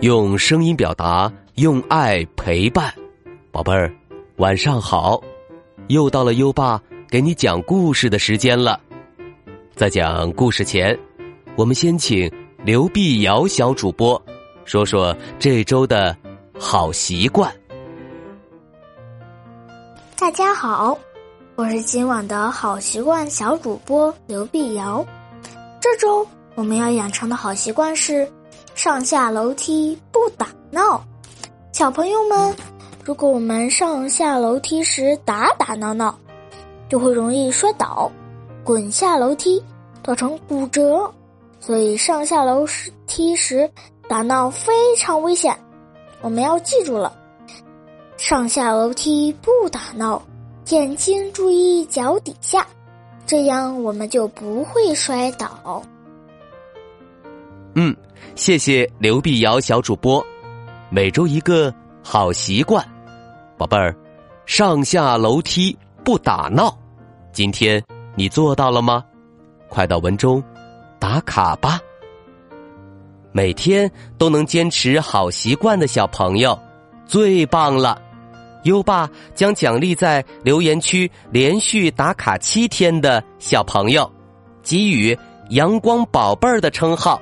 用声音表达，用爱陪伴，宝贝儿，晚上好！又到了优爸给你讲故事的时间了。在讲故事前，我们先请刘碧瑶小主播说说这周的好习惯。大家好，我是今晚的好习惯小主播刘碧瑶。这周我们要养成的好习惯是上下楼梯不打闹。小朋友们，如果我们上下楼梯时打打闹闹，就会容易摔倒、滚下楼梯，造成骨折。所以上下楼梯时打闹非常危险，我们要记住了。上下楼梯不打闹，眼睛注意脚底下，这样我们就不会摔倒。嗯，谢谢刘碧瑶小主播。每周一个好习惯，宝贝儿，上下楼梯不打闹。今天你做到了吗？快到文中打卡吧。每天都能坚持好习惯的小朋友，最棒了。优爸将奖励在留言区连续打卡七天的小朋友，给予“阳光宝贝儿”的称号。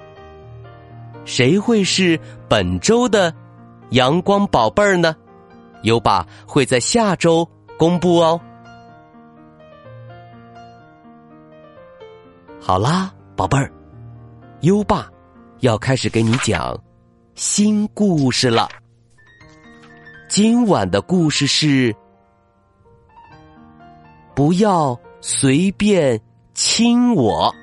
谁会是本周的“阳光宝贝儿”呢？优爸会在下周公布哦。好啦，宝贝儿，优爸要开始给你讲新故事了。今晚的故事是：不要随便亲我。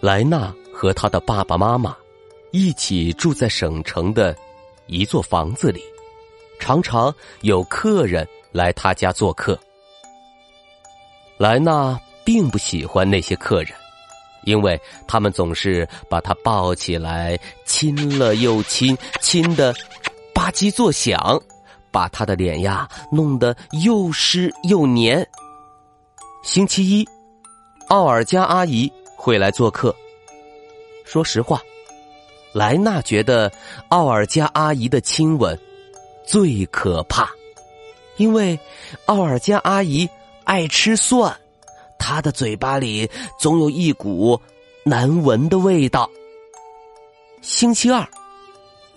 莱娜和他的爸爸妈妈一起住在省城的一座房子里，常常有客人来他家做客。莱娜。并不喜欢那些客人，因为他们总是把他抱起来亲了又亲，亲的吧唧作响，把他的脸呀弄得又湿又黏。星期一，奥尔加阿姨会来做客。说实话，莱娜觉得奥尔加阿姨的亲吻最可怕，因为奥尔加阿姨爱吃蒜。她的嘴巴里总有一股难闻的味道。星期二，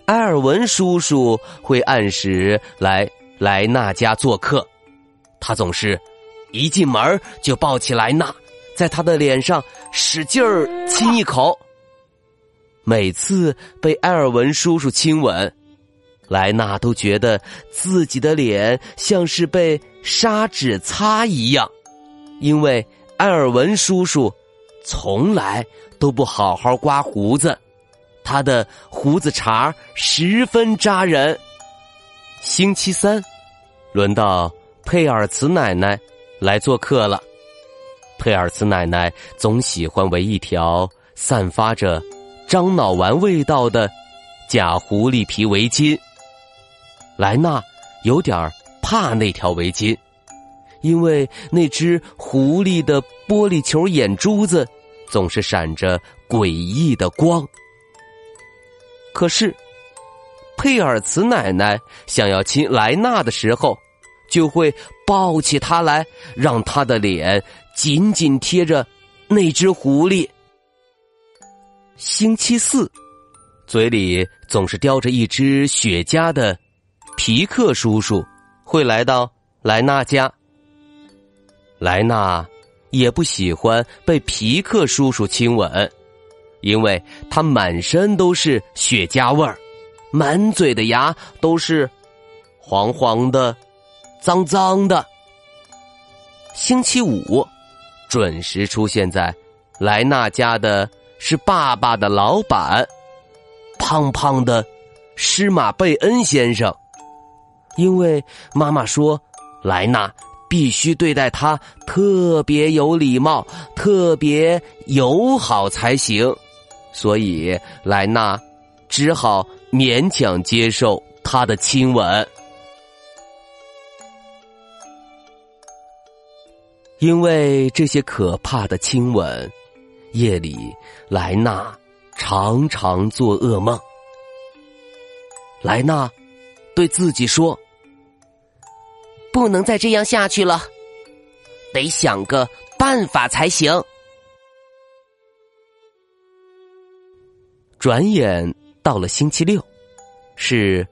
埃尔文叔叔会按时来莱娜家做客，他总是一进门就抱起莱娜，在他的脸上使劲儿亲一口。每次被埃尔文叔叔亲吻，莱娜都觉得自己的脸像是被砂纸擦一样。因为埃尔文叔叔从来都不好好刮胡子，他的胡子茬十分扎人。星期三，轮到佩尔茨奶奶来做客了。佩尔茨奶奶总喜欢围一条散发着樟脑丸味道的假狐狸皮围巾。莱娜有点怕那条围巾。因为那只狐狸的玻璃球眼珠子总是闪着诡异的光。可是，佩尔茨奶奶想要亲莱娜的时候，就会抱起她来，让她的脸紧紧贴着那只狐狸。星期四，嘴里总是叼着一只雪茄的皮克叔叔会来到莱娜家。莱娜也不喜欢被皮克叔叔亲吻，因为他满身都是雪茄味儿，满嘴的牙都是黄黄的、脏脏的。星期五，准时出现在莱娜家的是爸爸的老板，胖胖的施马贝恩先生，因为妈妈说莱娜。必须对待他特别有礼貌、特别友好才行，所以莱娜只好勉强接受他的亲吻。因为这些可怕的亲吻，夜里莱纳常常做噩梦。莱纳对自己说：“不能再这样下去了，得想个办法才行。”转眼到了星期六，是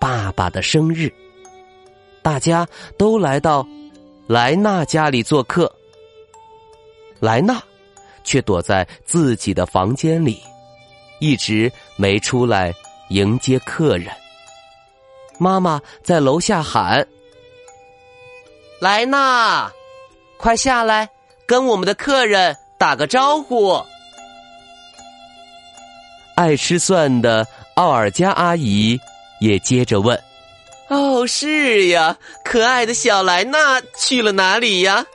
爸爸的生日，大家都来到。莱纳家里做客，莱纳却躲在自己的房间里，一直没出来迎接客人。妈妈在楼下喊：“莱纳，快下来，跟我们的客人打个招呼。”爱吃蒜的奥尔加阿姨也接着问。哦，是呀，可爱的小莱娜去了哪里呀？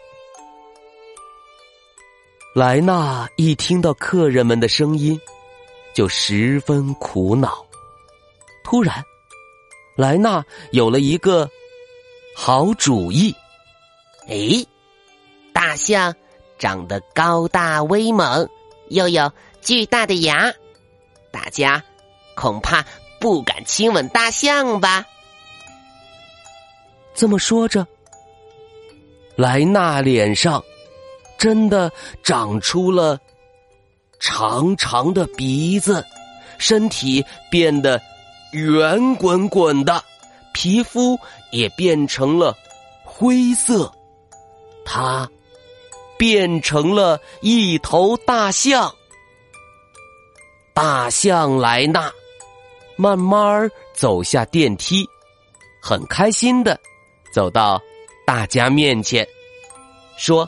莱娜一听到客人们的声音，就十分苦恼。突然，莱娜有了一个好主意。哎，大象长得高大威猛，又有巨大的牙，大家恐怕不敢亲吻大象吧？这么说着，莱纳脸上真的长出了长长的鼻子，身体变得圆滚滚的，皮肤也变成了灰色，它变成了一头大象。大象莱纳慢慢走下电梯，很开心的。走到大家面前，说：“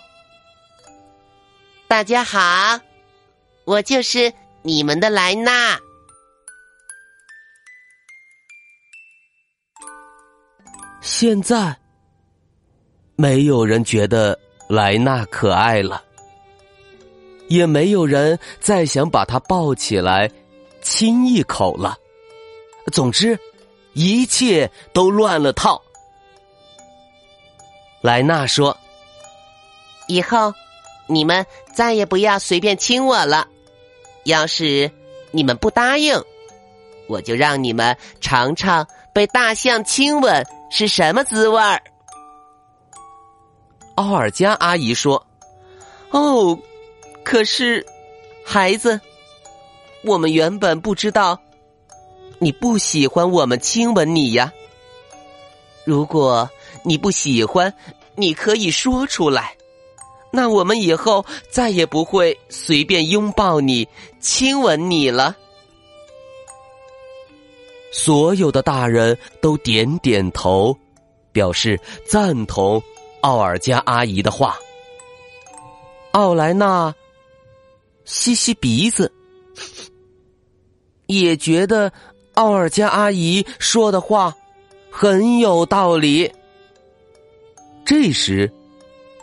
大家好，我就是你们的莱纳。”现在没有人觉得莱纳可爱了，也没有人再想把他抱起来亲一口了。总之，一切都乱了套。莱娜说：“以后你们再也不要随便亲我了。要是你们不答应，我就让你们尝尝被大象亲吻是什么滋味儿。”奥尔加阿姨说：“哦，可是孩子，我们原本不知道你不喜欢我们亲吻你呀。如果……”你不喜欢，你可以说出来，那我们以后再也不会随便拥抱你、亲吻你了。所有的大人都点点头，表示赞同奥尔加阿姨的话。奥莱娜吸吸鼻子，也觉得奥尔加阿姨说的话很有道理。这时，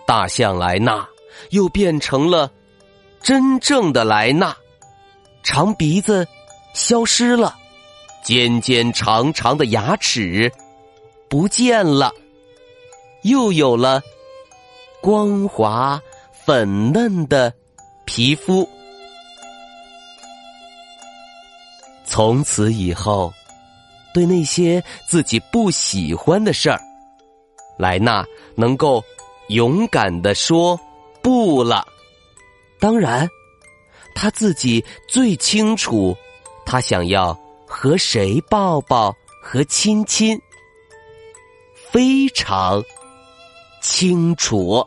大象莱纳又变成了真正的莱纳，长鼻子消失了，尖尖长长的牙齿不见了，又有了光滑粉嫩的皮肤。从此以后，对那些自己不喜欢的事儿。莱娜能够勇敢的说不了，当然，他自己最清楚，他想要和谁抱抱和亲亲，非常清楚。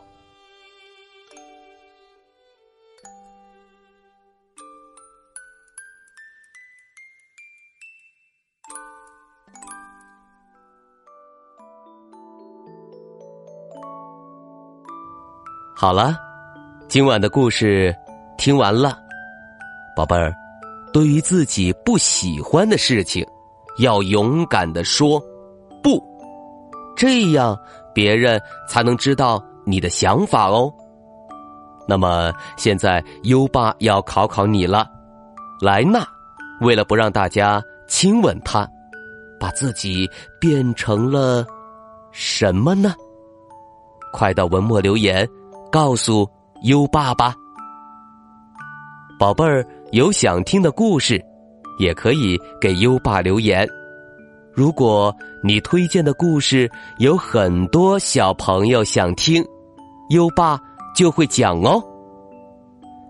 好了，今晚的故事听完了，宝贝儿，对于自己不喜欢的事情，要勇敢的说不，这样别人才能知道你的想法哦。那么现在优爸要考考你了，莱纳为了不让大家亲吻他，把自己变成了什么呢？快到文末留言。告诉优爸吧。宝贝儿，有想听的故事，也可以给优爸留言。如果你推荐的故事有很多小朋友想听，优爸就会讲哦。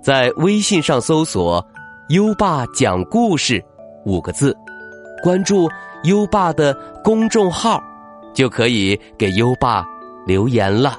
在微信上搜索“优爸讲故事”五个字，关注优爸的公众号，就可以给优爸留言了。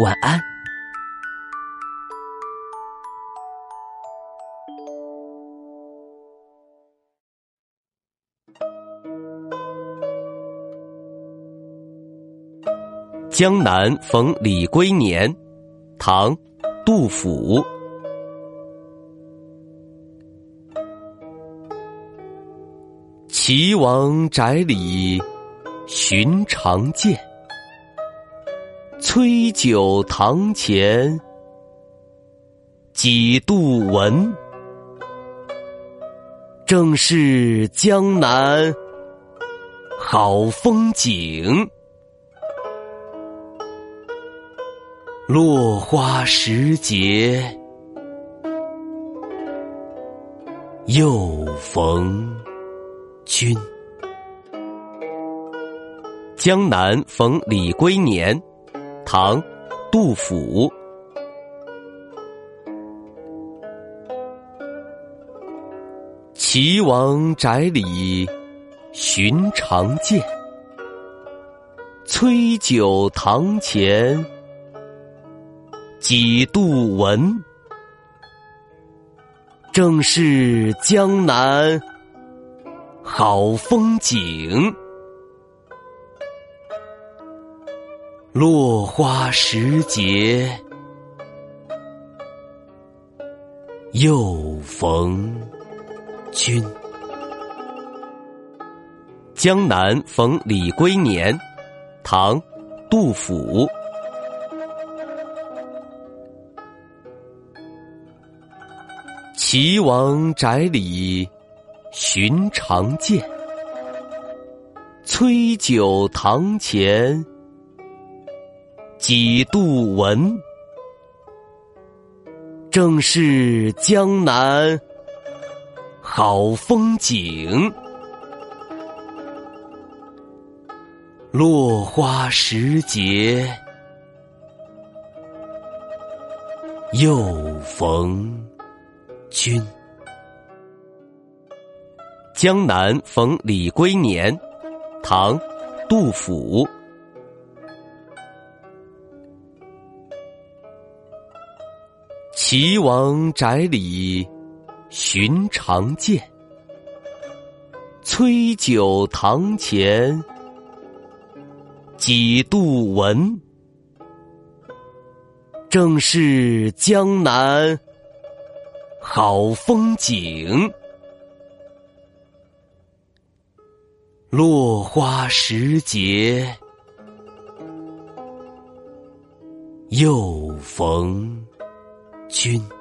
晚安。江南逢李龟年，唐·杜甫。岐王宅里寻常见，崔九堂前几度闻。正是江南好风景。落花时节又逢君。江南逢李龟年，唐·杜甫。岐王宅里寻常见，崔九堂前。几度闻，正是江南好风景。落花时节又逢君。江南逢李龟年，唐·杜甫。岐王宅里寻常见，崔九堂前几度闻。正是江南好风景。落花时节又逢。君，江南逢李龟年，唐·杜甫。岐王宅里寻常见，崔九堂前几度闻。正是江南。好风景，落花时节又逢君。